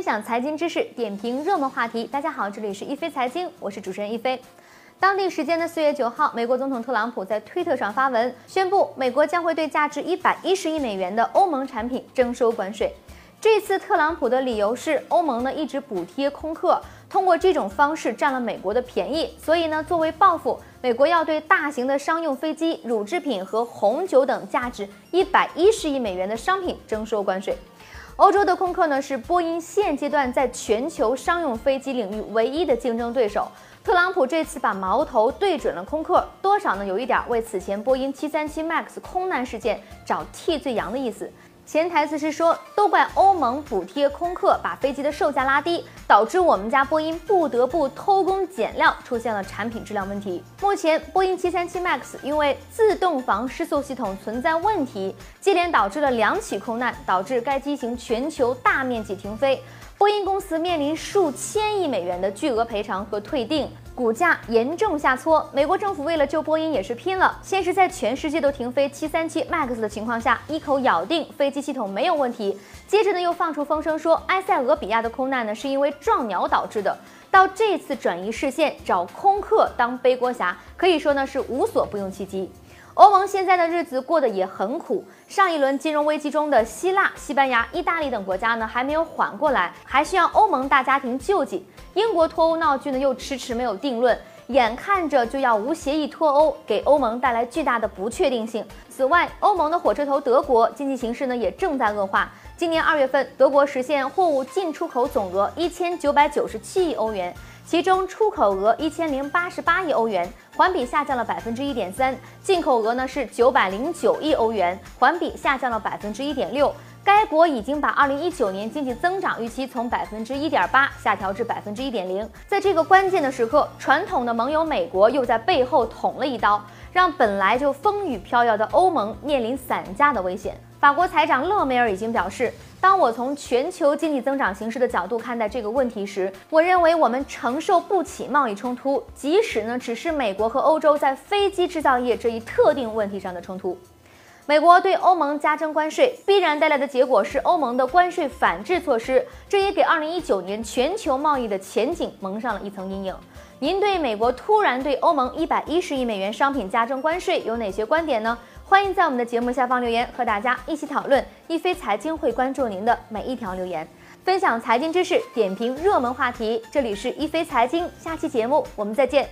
分享财经知识，点评热门话题。大家好，这里是一飞财经，我是主持人一飞。当地时间的四月九号，美国总统特朗普在推特上发文，宣布美国将会对价值一百一十亿美元的欧盟产品征收关税。这次特朗普的理由是，欧盟呢一直补贴空客，通过这种方式占了美国的便宜，所以呢作为报复，美国要对大型的商用飞机、乳制品和红酒等价值一百一十亿美元的商品征收关税。欧洲的空客呢是波音现阶段在全球商用飞机领域唯一的竞争对手。特朗普这次把矛头对准了空客，多少呢有一点为此前波音737 MAX 空难事件找替罪羊的意思。潜台词是说，都怪欧盟补贴空客，把飞机的售价拉低，导致我们家波音不得不偷工减料，出现了产品质量问题。目前，波音737 MAX 因为自动防失速系统存在问题，接连导致了两起空难，导致该机型全球大面积停飞。波音公司面临数千亿美元的巨额赔偿和退订，股价严重下挫。美国政府为了救波音也是拼了，先是在全世界都停飞737 MAX 的情况下，一口咬定飞机系统没有问题，接着呢又放出风声说埃塞俄比亚的空难呢是因为撞鸟导致的。到这次转移视线找空客当背锅侠，可以说呢是无所不用其极。欧盟现在的日子过得也很苦。上一轮金融危机中的希腊、西班牙、意大利等国家呢，还没有缓过来，还需要欧盟大家庭救济。英国脱欧闹剧呢，又迟迟没有定论，眼看着就要无协议脱欧，给欧盟带来巨大的不确定性。此外，欧盟的火车头德国经济形势呢，也正在恶化。今年二月份，德国实现货物进出口总额一千九百九十七亿欧元。其中出口额一千零八十八亿欧元，环比下降了百分之一点三；进口额呢是九百零九亿欧元，环比下降了百分之一点六。该国已经把二零一九年经济增长预期从百分之一点八下调至百分之一点零。在这个关键的时刻，传统的盟友美国又在背后捅了一刀，让本来就风雨飘摇的欧盟面临散架的危险。法国财长勒梅尔已经表示，当我从全球经济增长形势的角度看待这个问题时，我认为我们承受不起贸易冲突，即使呢只是美国和欧洲在飞机制造业这一特定问题上的冲突。美国对欧盟加征关税，必然带来的结果是欧盟的关税反制措施，这也给2019年全球贸易的前景蒙上了一层阴影。您对美国突然对欧盟110亿美元商品加征关税有哪些观点呢？欢迎在我们的节目下方留言，和大家一起讨论。一飞财经会关注您的每一条留言，分享财经知识，点评热门话题。这里是一飞财经，下期节目我们再见。